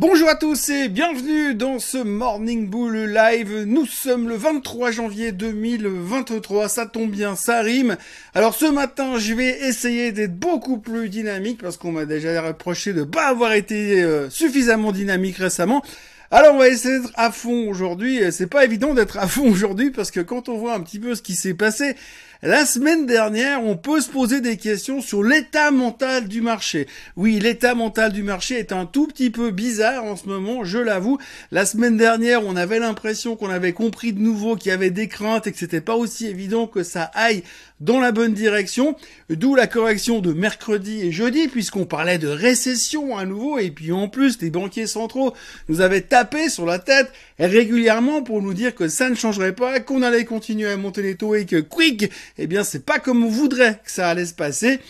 Bonjour à tous et bienvenue dans ce Morning Bull Live. Nous sommes le 23 janvier 2023, ça tombe bien, ça rime. Alors ce matin, je vais essayer d'être beaucoup plus dynamique parce qu'on m'a déjà reproché de pas avoir été euh, suffisamment dynamique récemment. Alors on va essayer d'être à fond aujourd'hui. C'est pas évident d'être à fond aujourd'hui parce que quand on voit un petit peu ce qui s'est passé, la semaine dernière, on peut se poser des questions sur l'état mental du marché. Oui, l'état mental du marché est un tout petit peu bizarre en ce moment, je l'avoue. La semaine dernière, on avait l'impression qu'on avait compris de nouveau qu'il y avait des craintes et que c'était pas aussi évident que ça aille dans la bonne direction, d'où la correction de mercredi et jeudi, puisqu'on parlait de récession à nouveau, et puis en plus, les banquiers centraux nous avaient sur la tête régulièrement pour nous dire que ça ne changerait pas, qu'on allait continuer à monter les taux et que quick, eh bien c'est pas comme on voudrait que ça allait se passer.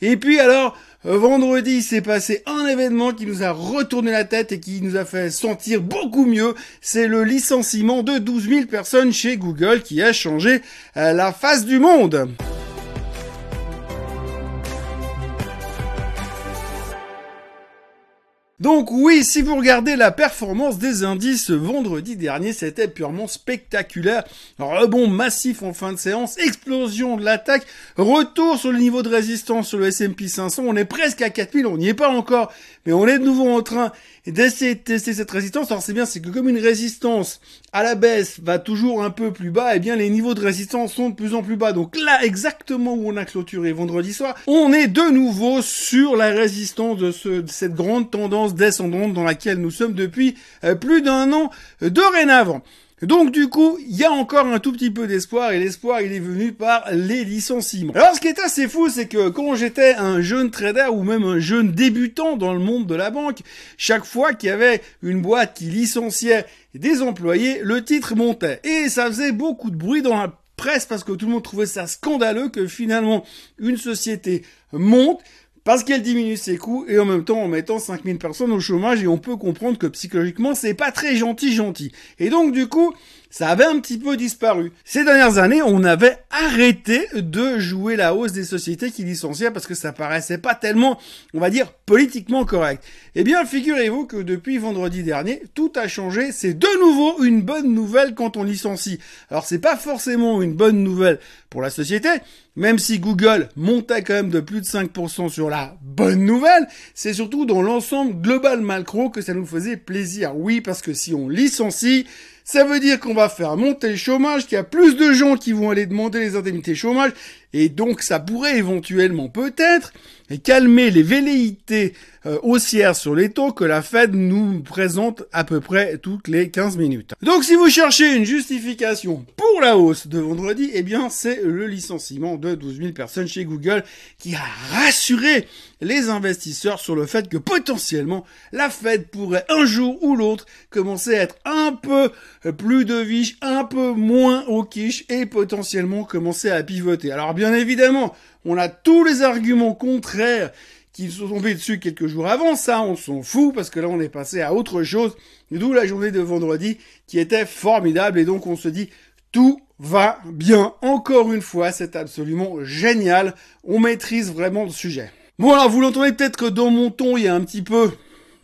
Et puis alors, vendredi, s'est passé un événement qui nous a retourné la tête et qui nous a fait sentir beaucoup mieux. C'est le licenciement de 12 000 personnes chez Google qui a changé euh, la face du monde. Donc oui, si vous regardez la performance des indices vendredi dernier, c'était purement spectaculaire. Rebond massif en fin de séance, explosion de l'attaque, retour sur le niveau de résistance sur le S&P 500. On est presque à 4000, on n'y est pas encore, mais on est de nouveau en train d'essayer de tester cette résistance. Alors c'est bien, c'est que comme une résistance à la baisse va toujours un peu plus bas, et eh bien les niveaux de résistance sont de plus en plus bas. Donc là, exactement où on a clôturé vendredi soir, on est de nouveau sur la résistance de, de cette grande tendance descendante dans laquelle nous sommes depuis euh, plus d'un an dorénavant. Donc du coup, il y a encore un tout petit peu d'espoir et l'espoir il est venu par les licenciements. Alors ce qui est assez fou, c'est que quand j'étais un jeune trader ou même un jeune débutant dans le monde de la banque, chaque fois qu'il y avait une boîte qui licenciait des employés, le titre montait et ça faisait beaucoup de bruit dans la presse parce que tout le monde trouvait ça scandaleux que finalement une société monte parce qu'elle diminue ses coûts et en même temps en mettant 5000 personnes au chômage et on peut comprendre que psychologiquement c'est pas très gentil gentil. Et donc du coup, ça avait un petit peu disparu. Ces dernières années, on avait arrêté de jouer la hausse des sociétés qui licenciaient parce que ça paraissait pas tellement, on va dire, politiquement correct. Eh bien, figurez-vous que depuis vendredi dernier, tout a changé. C'est de nouveau une bonne nouvelle quand on licencie. Alors, c'est pas forcément une bonne nouvelle pour la société, même si Google montait quand même de plus de 5% sur la bonne nouvelle, c'est surtout dans l'ensemble global macro que ça nous faisait plaisir. Oui, parce que si on licencie, ça veut dire qu'on va faire monter le chômage, qu'il y a plus de gens qui vont aller demander les indemnités chômage, et donc ça pourrait éventuellement peut-être calmer les velléités euh, haussières sur les taux que la Fed nous présente à peu près toutes les 15 minutes. Donc si vous cherchez une justification pour la hausse de vendredi, eh bien c'est le licenciement de 12 000 personnes chez Google qui a rassuré les investisseurs sur le fait que potentiellement la Fed pourrait un jour ou l'autre commencer à être un peu plus de viche, un peu moins au quiche et potentiellement commencer à pivoter. Alors bien évidemment, on a tous les arguments contraires qui se sont tombés dessus quelques jours avant, ça on s'en fout parce que là on est passé à autre chose, d'où la journée de vendredi qui était formidable et donc on se dit tout va bien. Encore une fois, c'est absolument génial. On maîtrise vraiment le sujet. Bon alors vous l'entendez peut-être que dans mon ton il y a un petit peu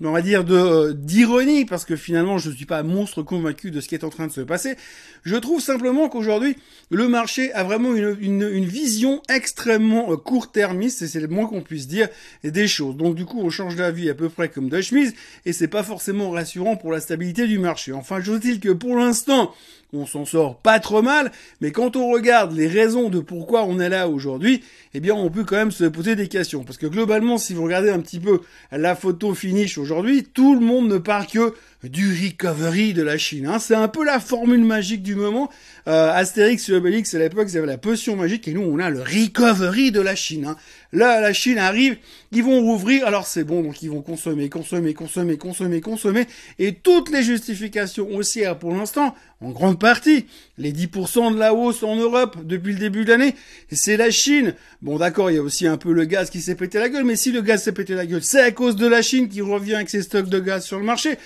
on va dire de euh, d'ironie parce que finalement je ne suis pas monstre convaincu de ce qui est en train de se passer. Je trouve simplement qu'aujourd'hui le marché a vraiment une, vision extrêmement euh, court-termiste et c'est le moins qu'on puisse dire des choses. Donc du coup on change d'avis à peu près comme de chemise et c'est pas forcément rassurant pour la stabilité du marché. Enfin je dis que pour l'instant on s'en sort pas trop mal, mais quand on regarde les raisons de pourquoi on est là aujourd'hui, eh bien on peut quand même se poser des questions. Parce que globalement, si vous regardez un petit peu la photo finish aujourd'hui, tout le monde ne parle que du recovery de la Chine. Hein. C'est un peu la formule magique du moment. Euh, Astérix et Obélix, à l'époque, ils avaient la potion magique, et nous, on a le recovery de la Chine. Hein. Là, la Chine arrive, ils vont rouvrir, alors c'est bon, donc ils vont consommer, consommer, consommer, consommer, consommer, et toutes les justifications haussières pour l'instant, en grande partie, les 10% de la hausse en Europe depuis le début de l'année, c'est la Chine. Bon d'accord, il y a aussi un peu le gaz qui s'est pété la gueule, mais si le gaz s'est pété la gueule, c'est à cause de la Chine qui revient avec ses stocks de gaz sur le marché.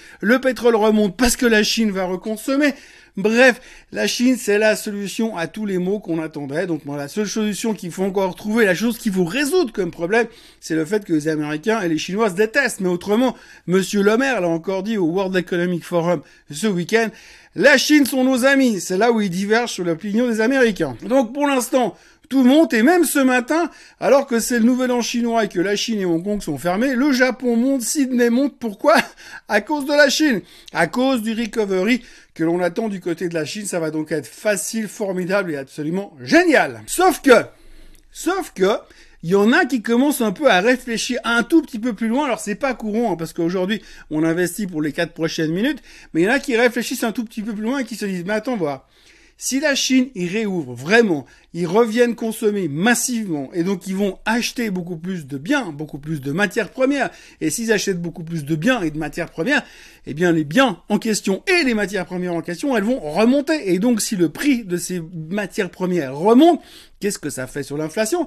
Pétrole remonte parce que la Chine va reconsommer. Bref, la Chine, c'est la solution à tous les maux qu'on attendrait. Donc, la seule solution qu'il faut encore trouver, la chose qu'il faut résoudre comme problème, c'est le fait que les Américains et les Chinois se détestent. Mais autrement, Monsieur Le Maire l'a encore dit au World Economic Forum ce week-end, la Chine sont nos amis. C'est là où ils divergent sur l'opinion des Américains. Donc, pour l'instant, tout monte et même ce matin, alors que c'est le nouvel an chinois et que la Chine et Hong Kong sont fermés, le Japon monte, Sydney monte. Pourquoi? À cause de la Chine, à cause du recovery que l'on attend du côté de la Chine. Ça va donc être facile, formidable et absolument génial. Sauf que, sauf que, il y en a qui commencent un peu à réfléchir un tout petit peu plus loin. Alors c'est pas courant hein, parce qu'aujourd'hui on investit pour les quatre prochaines minutes, mais il y en a qui réfléchissent un tout petit peu plus loin et qui se disent mais attends voir. Si la Chine y réouvre vraiment, ils reviennent consommer massivement et donc ils vont acheter beaucoup plus de biens, beaucoup plus de matières premières. Et s'ils achètent beaucoup plus de biens et de matières premières, eh bien les biens en question et les matières premières en question, elles vont remonter. Et donc si le prix de ces matières premières remonte, qu'est-ce que ça fait sur l'inflation?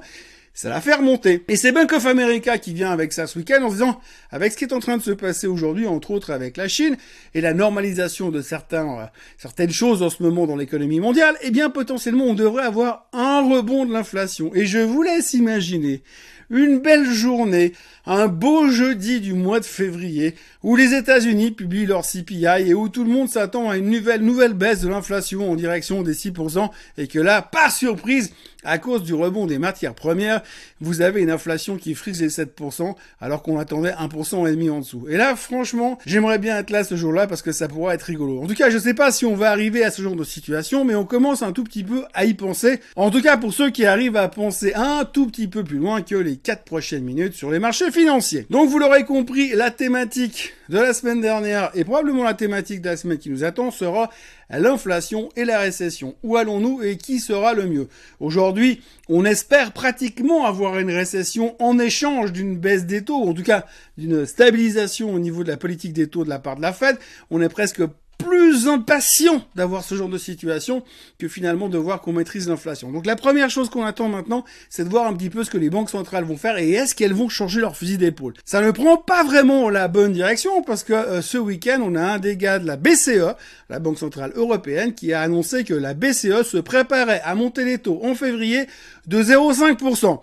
Ça la fait remonter. Et c'est Bank of America qui vient avec ça ce week-end en disant, avec ce qui est en train de se passer aujourd'hui, entre autres avec la Chine, et la normalisation de certains, euh, certaines choses en ce moment dans l'économie mondiale, eh bien potentiellement on devrait avoir un rebond de l'inflation. Et je vous laisse imaginer une belle journée, un beau jeudi du mois de février, où les États-Unis publient leur CPI et où tout le monde s'attend à une nouvelle, nouvelle baisse de l'inflation en direction des 6%, et que là, par surprise, à cause du rebond des matières premières, vous avez une inflation qui frise les 7%, alors qu'on attendait 1% et demi en dessous. Et là, franchement, j'aimerais bien être là ce jour-là parce que ça pourrait être rigolo. En tout cas, je sais pas si on va arriver à ce genre de situation, mais on commence un tout petit peu à y penser. En tout cas, pour ceux qui arrivent à penser un tout petit peu plus loin que les 4 prochaines minutes sur les marchés financiers. Donc, vous l'aurez compris, la thématique de la semaine dernière et probablement la thématique de la semaine qui nous attend sera l'inflation et la récession. Où allons-nous et qui sera le mieux? Aujourd'hui, on espère pratiquement avoir une récession en échange d'une baisse des taux, en tout cas d'une stabilisation au niveau de la politique des taux de la part de la Fed. On est presque plus impatient d'avoir ce genre de situation que finalement de voir qu'on maîtrise l'inflation. Donc la première chose qu'on attend maintenant, c'est de voir un petit peu ce que les banques centrales vont faire et est-ce qu'elles vont changer leur fusil d'épaule. Ça ne prend pas vraiment la bonne direction parce que euh, ce week-end, on a un des gars de la BCE, la Banque Centrale Européenne, qui a annoncé que la BCE se préparait à monter les taux en février de 0,5%.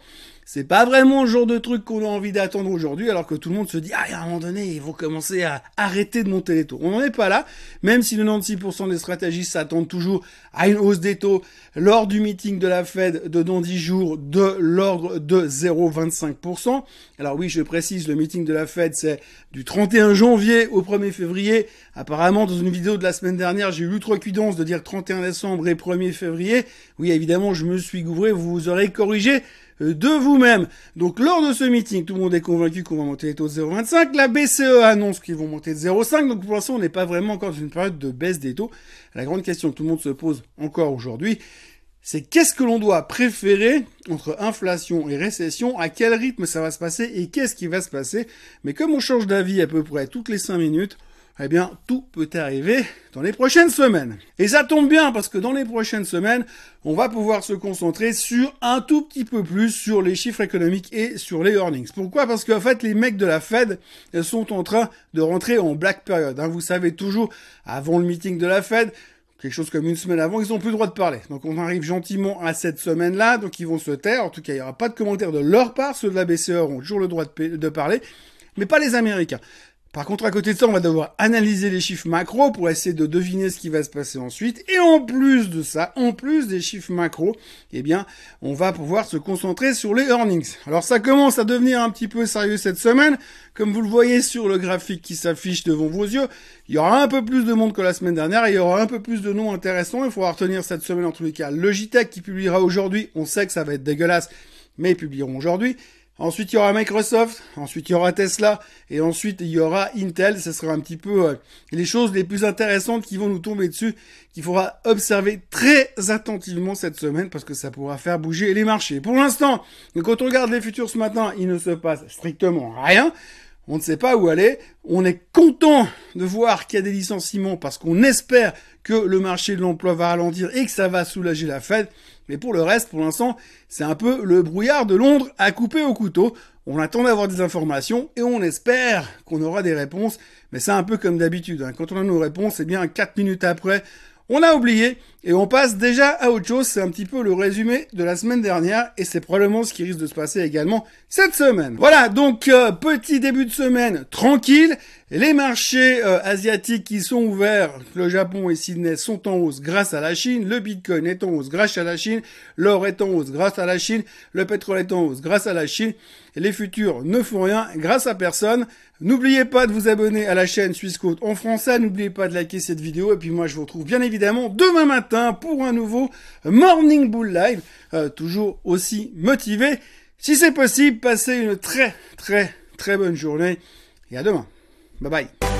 C'est pas vraiment le genre de truc qu'on a envie d'attendre aujourd'hui, alors que tout le monde se dit, ah, à un moment donné, ils vont commencer à arrêter de monter les taux. On n'en est pas là, même si 96% des stratégistes s'attendent toujours à une hausse des taux lors du meeting de la Fed de dans 10 jours de l'ordre de 0,25%. Alors oui, je précise, le meeting de la Fed, c'est du 31 janvier au 1er février. Apparemment, dans une vidéo de la semaine dernière, j'ai eu l'outrecuidance de dire 31 décembre et 1er février. Oui, évidemment, je me suis gouvré, vous vous aurez corrigé de vous-même. Donc lors de ce meeting, tout le monde est convaincu qu'on va monter les taux de 0,25. La BCE annonce qu'ils vont monter de 0,5. Donc pour l'instant, on n'est pas vraiment encore dans une période de baisse des taux. La grande question que tout le monde se pose encore aujourd'hui, c'est qu'est-ce que l'on doit préférer entre inflation et récession, à quel rythme ça va se passer et qu'est-ce qui va se passer? Mais comme on change d'avis à peu près toutes les 5 minutes, eh bien, tout peut arriver dans les prochaines semaines. Et ça tombe bien parce que dans les prochaines semaines, on va pouvoir se concentrer sur un tout petit peu plus sur les chiffres économiques et sur les earnings. Pourquoi? Parce qu'en fait, les mecs de la Fed sont en train de rentrer en black period. Hein. Vous savez toujours, avant le meeting de la Fed, quelque chose comme une semaine avant, ils n'ont plus le droit de parler. Donc on arrive gentiment à cette semaine-là, donc ils vont se taire. En tout cas, il n'y aura pas de commentaires de leur part. Ceux de la BCE auront toujours le droit de parler, mais pas les Américains. Par contre, à côté de ça, on va devoir analyser les chiffres macro pour essayer de deviner ce qui va se passer ensuite. Et en plus de ça, en plus des chiffres macro, eh bien, on va pouvoir se concentrer sur les earnings. Alors ça commence à devenir un petit peu sérieux cette semaine. Comme vous le voyez sur le graphique qui s'affiche devant vos yeux, il y aura un peu plus de monde que la semaine dernière et il y aura un peu plus de noms intéressants. Il faudra retenir cette semaine en tous les cas. Logitech qui publiera aujourd'hui, on sait que ça va être dégueulasse, mais ils publieront aujourd'hui. Ensuite, il y aura Microsoft, ensuite il y aura Tesla, et ensuite il y aura Intel. Ce sera un petit peu euh, les choses les plus intéressantes qui vont nous tomber dessus, qu'il faudra observer très attentivement cette semaine, parce que ça pourra faire bouger les marchés. Pour l'instant, quand on regarde les futurs ce matin, il ne se passe strictement rien. On ne sait pas où aller. On est content de voir qu'il y a des licenciements parce qu'on espère que le marché de l'emploi va ralentir et que ça va soulager la Fed. Mais pour le reste, pour l'instant, c'est un peu le brouillard de Londres à couper au couteau. On attend d'avoir des informations et on espère qu'on aura des réponses. Mais c'est un peu comme d'habitude. Hein. Quand on a nos réponses, c'est bien 4 minutes après, on a oublié et on passe déjà à autre chose. C'est un petit peu le résumé de la semaine dernière et c'est probablement ce qui risque de se passer également cette semaine. Voilà, donc euh, petit début de semaine tranquille. Les marchés euh, asiatiques qui sont ouverts, le Japon et Sydney sont en hausse grâce à la Chine, le Bitcoin est en hausse grâce à la Chine, l'or est en hausse grâce à la Chine, le pétrole est en hausse grâce à la Chine, les futurs ne font rien grâce à personne. N'oubliez pas de vous abonner à la chaîne Swissquote en français, n'oubliez pas de liker cette vidéo, et puis moi je vous retrouve bien évidemment demain pour un nouveau Morning Bull Live, euh, toujours aussi motivé. Si c'est possible, passez une très très très bonne journée, et à demain. Bye bye.